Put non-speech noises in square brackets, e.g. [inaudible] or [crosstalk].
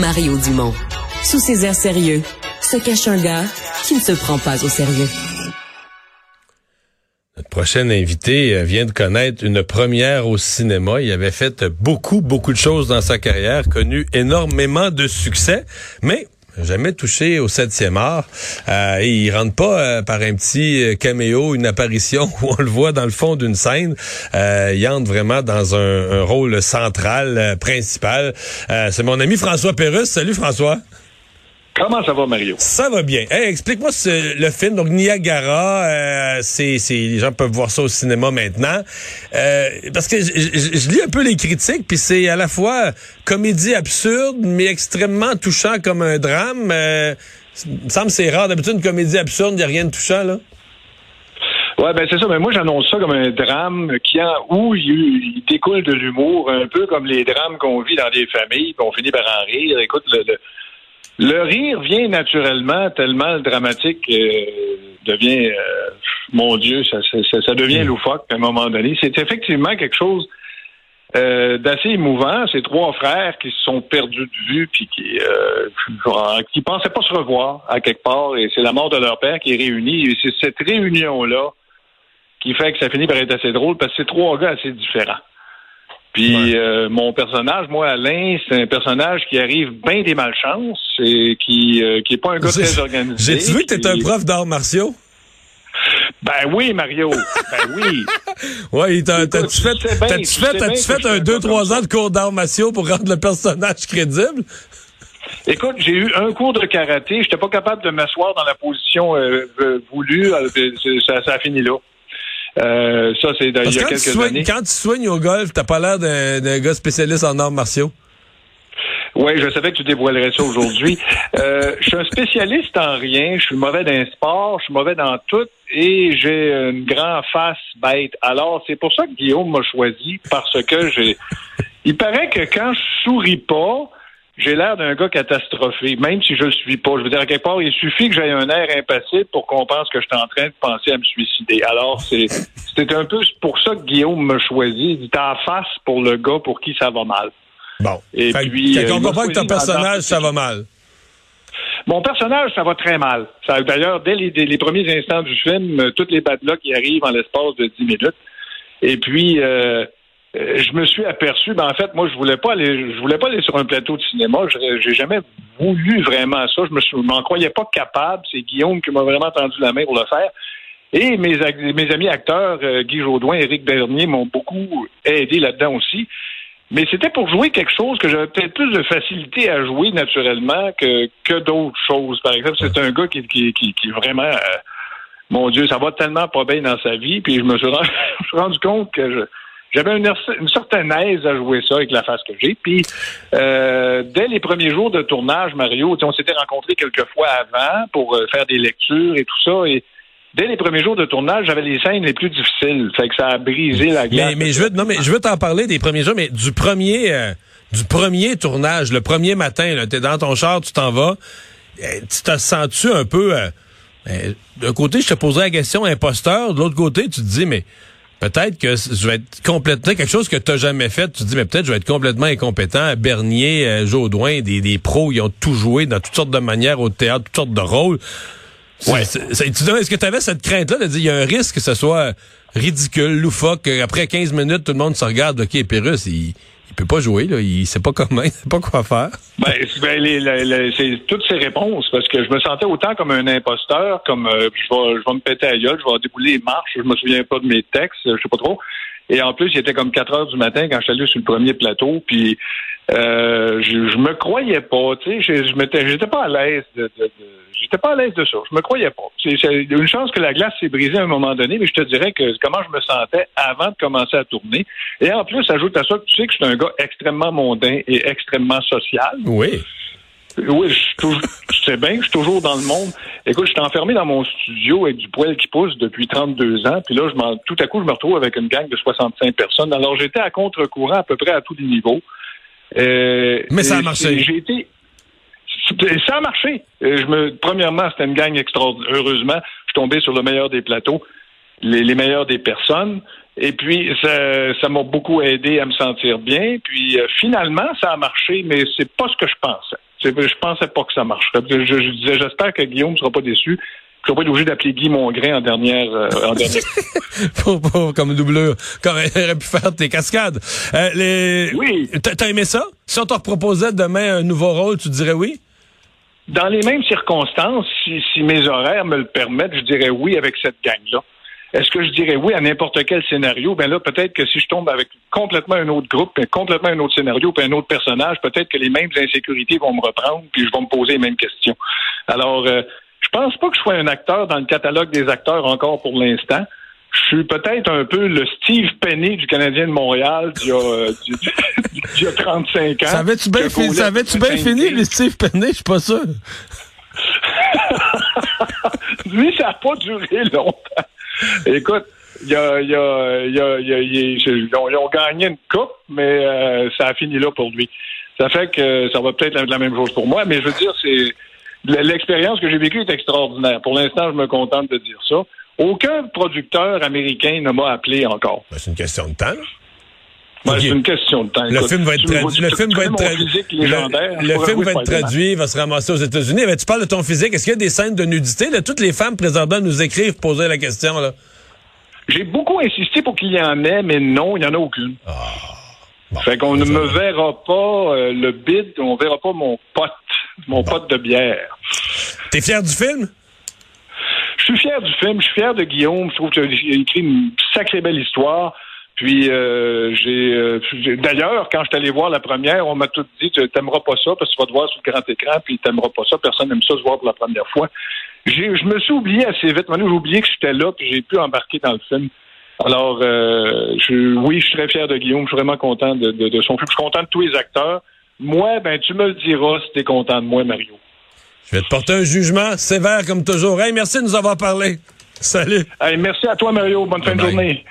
Mario Dumont. Sous ses airs sérieux, se cache un gars qui ne se prend pas au sérieux. Notre prochain invité euh, vient de connaître une première au cinéma. Il avait fait beaucoup, beaucoup de choses dans sa carrière, connu énormément de succès, mais jamais touché au septième art. Euh, et il rentre pas euh, par un petit euh, caméo, une apparition [laughs] où on le voit dans le fond d'une scène. Euh, il entre vraiment dans un, rôle central, principal. C'est mon ami François Pérusse. Salut François. Comment ça va, Mario? Ça va bien. Explique-moi le film. Donc, Niagara, euh, c'est, les gens peuvent voir ça au cinéma maintenant. Euh, parce que je lis un peu les critiques, puis c'est à la fois comédie absurde, mais extrêmement touchant comme un drame. Euh, il me semble que c'est rare. D'habitude, une comédie absurde, il n'y a rien de touchant, là. Ouais, ben c'est ça. Mais moi, j'annonce ça comme un drame qui a, où il, découle de l'humour, un peu comme les drames qu'on vit dans des familles, puis on finit par en rire. Écoute, le le rire vient naturellement tellement le dramatique euh, devient, euh, mon Dieu, ça, ça, devient mm. loufoque à un moment donné. C'est effectivement quelque chose euh, d'assez émouvant. Ces trois frères qui se sont perdus de vue puis qui euh, qui pensaient pas se revoir à quelque part et c'est la mort de leur père qui est réunie. Et c'est cette réunion là qui fait que ça finit par être assez drôle parce que c'est trois gars assez différents. Puis euh, mon personnage, moi, Alain, c'est un personnage qui arrive bien des malchances et qui euh, qui est pas un gars très [laughs] organisé. J'ai-tu vu que t'es un prof d'arts martiaux? Ben oui, Mario. Ben oui. [laughs] oui, t'as-tu fait, t'as-tu fait, t'as-tu fait un 2-3 ans de cours d'arts martiaux pour rendre le personnage crédible? Écoute, j'ai eu un cours de karaté. J'étais pas capable de m'asseoir dans la position euh, voulue. Ça, ça a fini là. Euh, ça, c'est il y a quelques années. Quand tu soignes au golf, t'as pas l'air d'un gars spécialiste en arts martiaux? Oui, je savais que tu dévoilerais ça aujourd'hui. [laughs] euh, je suis un spécialiste en rien. Je suis mauvais dans le sport, je suis mauvais dans tout et j'ai une grande face bête. Alors, c'est pour ça que Guillaume m'a choisi parce que j'ai. Il paraît que quand je souris pas, j'ai l'air d'un gars catastrophé, même si je le suis pas. Je veux dire, à quelque part, il suffit que j'aie un air impassible pour qu'on pense que je suis en train de penser à me suicider. Alors, c'est, c'était un peu pour ça que Guillaume me choisit. Il dit, en face pour le gars pour qui ça va mal. Bon. Et puis. Euh, on comprend que ton personnage, ça va mal. Mon personnage, ça va très mal. D'ailleurs, dès les, premiers instants du film, euh, toutes les bad qui arrivent en l'espace de 10 minutes. Et puis, euh, euh, je me suis aperçu, ben en fait, moi, je voulais pas aller, je voulais pas aller sur un plateau de cinéma. J'ai jamais voulu vraiment ça. Je me m'en croyais pas capable. C'est Guillaume qui m'a vraiment tendu la main pour le faire. Et mes, amis acteurs, euh, Guy Jodoin, Éric Bernier, m'ont beaucoup aidé là-dedans aussi. Mais c'était pour jouer quelque chose que j'avais peut-être plus de facilité à jouer naturellement que, d'autres choses. Par exemple, c'est un gars qui, qui, vraiment, euh, mon Dieu, ça va tellement pas bien dans sa vie. Puis je me suis rendu [laughs] compte que je, j'avais une, certaine aise à jouer ça avec la face que j'ai. Puis, euh, dès les premiers jours de tournage, Mario, on s'était rencontrés quelques fois avant pour euh, faire des lectures et tout ça. Et dès les premiers jours de tournage, j'avais les scènes les plus difficiles. Fait que ça a brisé la glace. Mais, je veux, non, mais je veux t'en parler des premiers jours, mais du premier, euh, du premier tournage, le premier matin, tu es dans ton char, tu t'en vas. Tu te sens-tu un peu... d'un côté, je te poserais la question imposteur. De l'autre côté, tu te dis, mais peut-être que je vais être complètement quelque chose que tu n'as jamais fait. Tu te dis, mais peut-être je vais être complètement incompétent. Bernier, euh, Jaudoin, des, des pros, ils ont tout joué dans toutes sortes de manières au théâtre, toutes sortes de rôles. Ouais. Est-ce que tu avais cette crainte-là de dire, il y a un risque que ce soit ridicule, loufoque, après 15 minutes, tout le monde se regarde, OK, Pérus, il il peut pas jouer, là. Il sait pas comment, [laughs] il sait pas quoi faire. Ben, ben c'est toutes ces réponses, parce que je me sentais autant comme un imposteur, comme euh, je, vais, je vais me péter à gueule, je vais débouler les marches, je me souviens pas de mes textes, je sais pas trop. Et en plus, il était comme 4 heures du matin quand je suis allé sur le premier plateau, puis euh, je, je me croyais pas, tu sais, je, je m'étais, j'étais pas à l'aise de, j'étais pas à l'aise de ça. Je me croyais pas. C'est, une chance que la glace s'est brisée à un moment donné, mais je te dirais que comment je me sentais avant de commencer à tourner. Et en plus, ajoute à ça que tu sais que je suis un gars extrêmement mondain et extrêmement social. Oui. Oui, je, je sais bien que je suis toujours dans le monde. Écoute, je suis enfermé dans mon studio avec du poil qui pousse depuis 32 ans. Puis là, je tout à coup, je me retrouve avec une gang de 65 personnes. Alors, j'étais à contre-courant à peu près à tous les niveaux. Euh, Mais ça a marché. J'ai été. Ça a marché. Euh, je me, premièrement, c'était une gang extraordinaire. Heureusement, je suis tombé sur le meilleur des plateaux. les, meilleures des personnes. Et puis, ça m'a beaucoup aidé à me sentir bien. Puis, euh, finalement, ça a marché, mais c'est pas ce que je pensais. Je pensais pas que ça marcherait. Je, disais, j'espère que Guillaume ne sera pas déçu. Je ne pas être obligé d'appeler Guy Mongrain en dernière. Euh, en dernière. [laughs] pour, comme doubleur, comme il aurait pu faire tes cascades. Euh, les... Oui. T'as aimé ça? Si on te proposait demain un nouveau rôle, tu dirais oui? Dans les mêmes circonstances, si, si mes horaires me le permettent, je dirais oui avec cette gang-là. Est-ce que je dirais oui à n'importe quel scénario? Ben là, peut-être que si je tombe avec complètement un autre groupe, complètement un autre scénario, puis un autre personnage, peut-être que les mêmes insécurités vont me reprendre, puis je vais me poser les mêmes questions. Alors, euh, je pense pas que je sois un acteur dans le catalogue des acteurs encore pour l'instant. Je suis peut-être un peu le Steve Penny du Canadien de Montréal d'il y a, du, a 35 ans. Savais-tu bien, savais bien fini, le Steve Penny? Je suis pas sûr. [laughs] Lui, ça n'a pas duré longtemps. Écoute, y a, y a, y a, ils, ont, gagné une coupe, mais euh, ça a fini là pour lui. Ça fait que ça va peut-être être la même chose pour moi, mais je veux dire, c'est l'expérience que j'ai vécue est extraordinaire. Pour l'instant, je me contente de dire ça. Aucun producteur américain ne m'a appelé encore. Ben, c'est une question de temps. Ben, c'est une question de temps. Le film va être traduit. Le film va être traduit. Le, film va être traduit, va se ramasser aux États-Unis. Mais tu parles de ton physique. Est-ce qu'il y a des scènes de nudité? Là, toutes les femmes présentement nous écrivent poser la question. là. J'ai beaucoup insisté pour qu'il y en ait, mais non, il n'y en a aucune. Ah. fait qu'on ne me verra pas euh, le bid, on verra pas mon pote, mon pote de bière. T'es fier du film? Je suis fier du film, je suis fier de Guillaume. Je trouve qu'il a écrit une sacrée belle histoire. Puis euh, euh, j'ai d'ailleurs, quand je suis allé voir la première, on m'a tout dit tu t'aimeras pas ça parce que tu vas te voir sur le grand écran, puis t'aimeras pas ça, personne n'aime ça se voir pour la première fois. Je me suis oublié assez vite. Maintenant, j'ai oublié que j'étais là, puis j'ai pu embarquer dans le film. Alors, euh, je, oui, je suis très fier de Guillaume. Je suis vraiment content de, son film. Je suis content de tous les acteurs. Moi, ben, tu me le diras si t'es content de moi, Mario. Je vais te porter un jugement sévère comme toujours. Hey, merci de nous avoir parlé. Salut. Hey, merci à toi, Mario. Bonne fin de journée.